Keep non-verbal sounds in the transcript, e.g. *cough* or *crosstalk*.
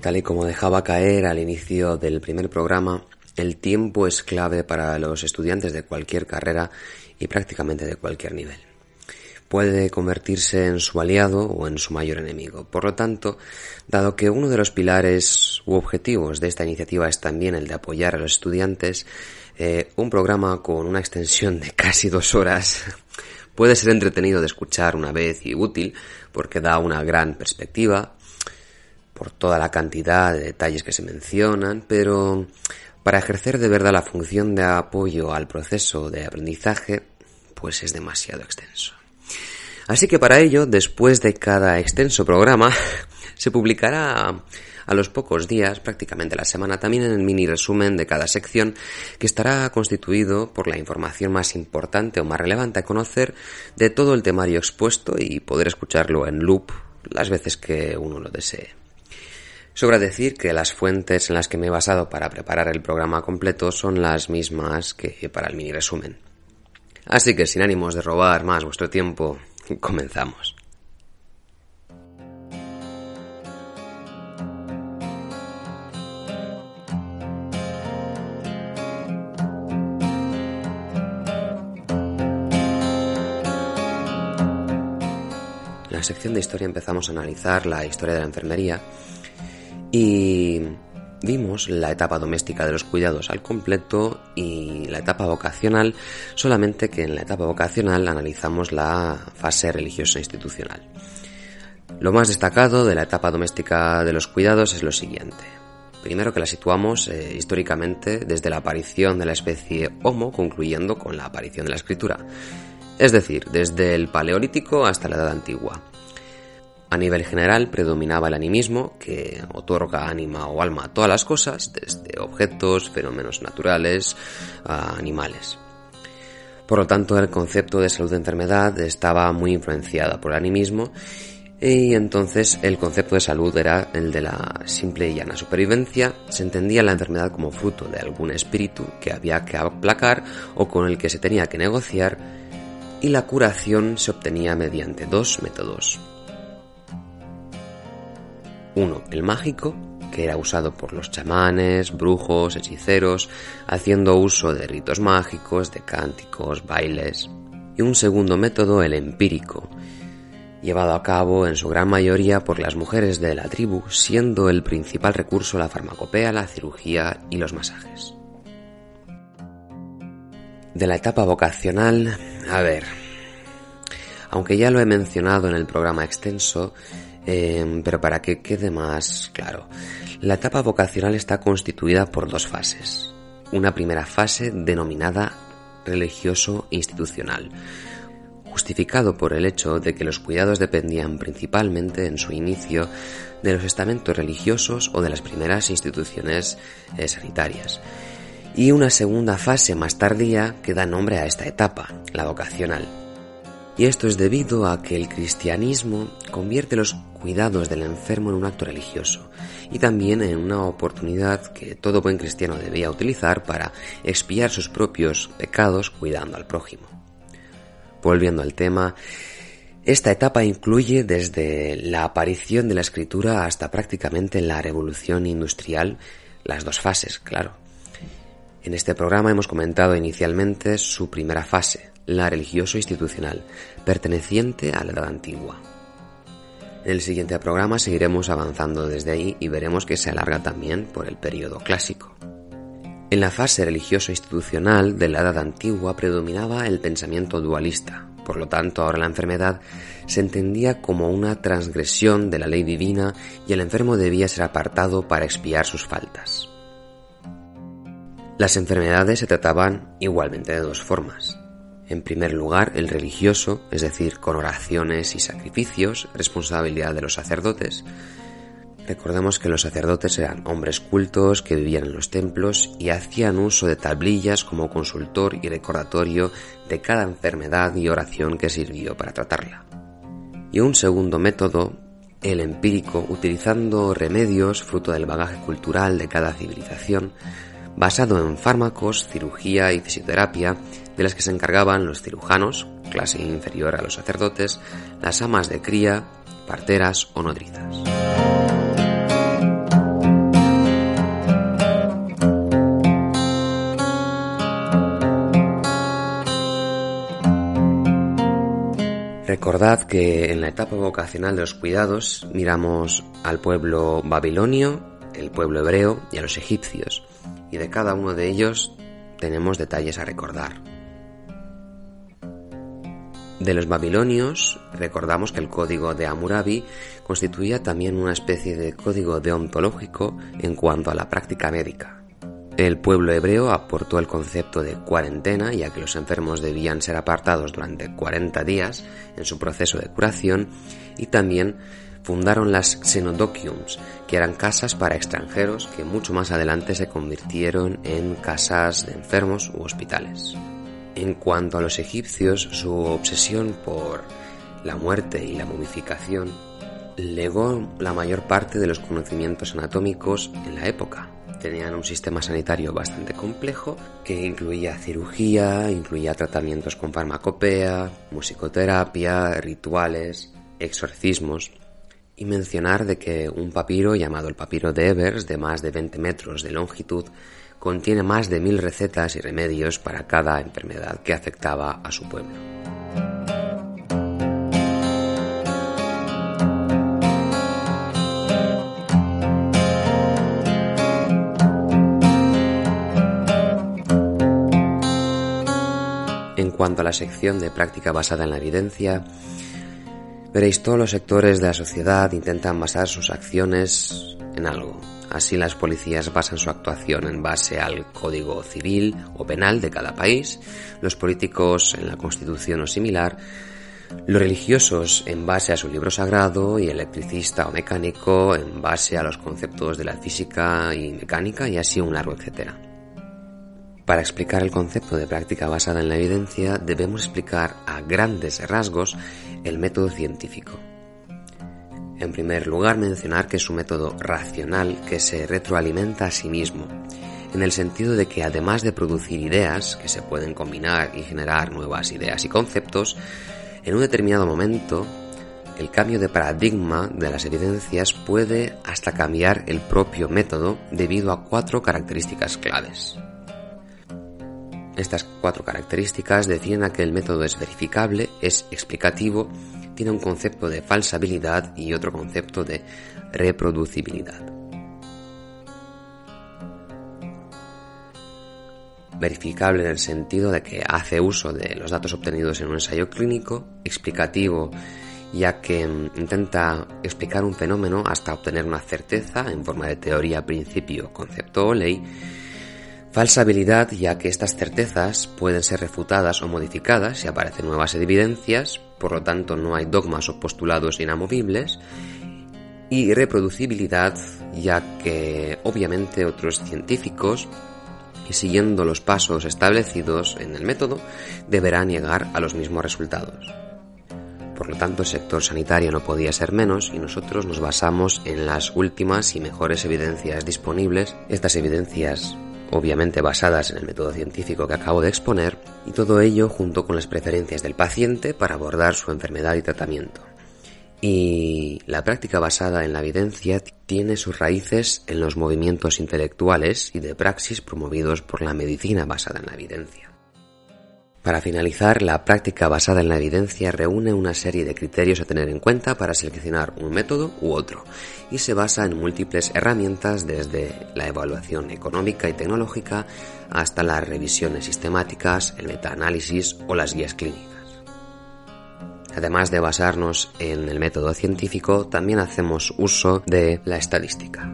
Tal y como dejaba caer al inicio del primer programa, el tiempo es clave para los estudiantes de cualquier carrera y prácticamente de cualquier nivel. Puede convertirse en su aliado o en su mayor enemigo. Por lo tanto, dado que uno de los pilares u objetivos de esta iniciativa es también el de apoyar a los estudiantes, eh, un programa con una extensión de casi dos horas puede ser entretenido de escuchar una vez y útil porque da una gran perspectiva, por toda la cantidad de detalles que se mencionan, pero para ejercer de verdad la función de apoyo al proceso de aprendizaje, pues es demasiado extenso. Así que para ello, después de cada extenso programa, *laughs* se publicará a los pocos días, prácticamente la semana, también en el mini resumen de cada sección, que estará constituido por la información más importante o más relevante a conocer de todo el temario expuesto y poder escucharlo en loop las veces que uno lo desee. Sobra decir que las fuentes en las que me he basado para preparar el programa completo son las mismas que para el mini resumen. Así que sin ánimos de robar más vuestro tiempo, *laughs* comenzamos. En la sección de historia empezamos a analizar la historia de la enfermería y vimos la etapa doméstica de los cuidados al completo y la etapa vocacional, solamente que en la etapa vocacional analizamos la fase religiosa institucional. Lo más destacado de la etapa doméstica de los cuidados es lo siguiente. Primero que la situamos eh, históricamente desde la aparición de la especie Homo, concluyendo con la aparición de la escritura. Es decir, desde el Paleolítico hasta la Edad Antigua. A nivel general predominaba el animismo, que otorga ánima o alma a todas las cosas, desde objetos, fenómenos naturales, a animales. Por lo tanto, el concepto de salud de enfermedad estaba muy influenciado por el animismo y entonces el concepto de salud era el de la simple y llana supervivencia. Se entendía la enfermedad como fruto de algún espíritu que había que aplacar o con el que se tenía que negociar y la curación se obtenía mediante dos métodos. Uno, el mágico, que era usado por los chamanes, brujos, hechiceros, haciendo uso de ritos mágicos, de cánticos, bailes. Y un segundo método, el empírico, llevado a cabo en su gran mayoría por las mujeres de la tribu, siendo el principal recurso la farmacopea, la cirugía y los masajes. De la etapa vocacional, a ver, aunque ya lo he mencionado en el programa extenso, eh, pero para que quede más claro, la etapa vocacional está constituida por dos fases. Una primera fase denominada religioso institucional, justificado por el hecho de que los cuidados dependían principalmente en su inicio de los estamentos religiosos o de las primeras instituciones eh, sanitarias. Y una segunda fase más tardía que da nombre a esta etapa, la vocacional. Y esto es debido a que el cristianismo convierte los cuidados del enfermo en un acto religioso y también en una oportunidad que todo buen cristiano debía utilizar para expiar sus propios pecados cuidando al prójimo. Volviendo al tema, esta etapa incluye desde la aparición de la escritura hasta prácticamente la revolución industrial, las dos fases, claro. En este programa hemos comentado inicialmente su primera fase, la religioso-institucional, perteneciente a la Edad Antigua. En el siguiente programa seguiremos avanzando desde ahí y veremos que se alarga también por el periodo clásico. En la fase religioso-institucional de la Edad Antigua predominaba el pensamiento dualista, por lo tanto ahora la enfermedad se entendía como una transgresión de la ley divina y el enfermo debía ser apartado para expiar sus faltas. Las enfermedades se trataban igualmente de dos formas, en primer lugar, el religioso, es decir, con oraciones y sacrificios, responsabilidad de los sacerdotes. Recordemos que los sacerdotes eran hombres cultos que vivían en los templos y hacían uso de tablillas como consultor y recordatorio de cada enfermedad y oración que sirvió para tratarla. Y un segundo método, el empírico, utilizando remedios fruto del bagaje cultural de cada civilización, basado en fármacos, cirugía y fisioterapia de las que se encargaban los cirujanos, clase inferior a los sacerdotes, las amas de cría, parteras o nodrizas. Recordad que en la etapa vocacional de los cuidados miramos al pueblo babilonio, el pueblo hebreo y a los egipcios, y de cada uno de ellos tenemos detalles a recordar. De los babilonios, recordamos que el código de Hammurabi constituía también una especie de código deontológico en cuanto a la práctica médica. El pueblo hebreo aportó el concepto de cuarentena, ya que los enfermos debían ser apartados durante 40 días en su proceso de curación, y también fundaron las xenodokiums, que eran casas para extranjeros que mucho más adelante se convirtieron en casas de enfermos u hospitales. En cuanto a los egipcios, su obsesión por la muerte y la momificación legó la mayor parte de los conocimientos anatómicos en la época. Tenían un sistema sanitario bastante complejo que incluía cirugía, incluía tratamientos con farmacopea, musicoterapia, rituales, exorcismos. Y mencionar de que un papiro llamado el papiro de Evers, de más de 20 metros de longitud, contiene más de mil recetas y remedios para cada enfermedad que afectaba a su pueblo. En cuanto a la sección de práctica basada en la evidencia, veréis todos los sectores de la sociedad intentan basar sus acciones en algo, Así las policías basan su actuación en base al código civil o penal de cada país, los políticos en la constitución o similar, los religiosos en base a su libro sagrado y el electricista o mecánico en base a los conceptos de la física y mecánica y así un largo etcétera. Para explicar el concepto de práctica basada en la evidencia debemos explicar a grandes rasgos el método científico. En primer lugar, mencionar que es un método racional que se retroalimenta a sí mismo, en el sentido de que además de producir ideas que se pueden combinar y generar nuevas ideas y conceptos, en un determinado momento el cambio de paradigma de las evidencias puede hasta cambiar el propio método debido a cuatro características claves. Estas cuatro características definen a que el método es verificable, es explicativo tiene un concepto de falsabilidad y otro concepto de reproducibilidad. Verificable en el sentido de que hace uso de los datos obtenidos en un ensayo clínico, explicativo ya que mm, intenta explicar un fenómeno hasta obtener una certeza en forma de teoría, principio, concepto o ley, Falsa habilidad ya que estas certezas pueden ser refutadas o modificadas si aparecen nuevas evidencias, por lo tanto no hay dogmas o postulados inamovibles. Y reproducibilidad ya que obviamente otros científicos, siguiendo los pasos establecidos en el método, deberán llegar a los mismos resultados. Por lo tanto, el sector sanitario no podía ser menos y nosotros nos basamos en las últimas y mejores evidencias disponibles. Estas evidencias obviamente basadas en el método científico que acabo de exponer, y todo ello junto con las preferencias del paciente para abordar su enfermedad y tratamiento. Y la práctica basada en la evidencia tiene sus raíces en los movimientos intelectuales y de praxis promovidos por la medicina basada en la evidencia. Para finalizar, la práctica basada en la evidencia reúne una serie de criterios a tener en cuenta para seleccionar un método u otro y se basa en múltiples herramientas desde la evaluación económica y tecnológica hasta las revisiones sistemáticas, el metaanálisis o las guías clínicas. Además de basarnos en el método científico, también hacemos uso de la estadística.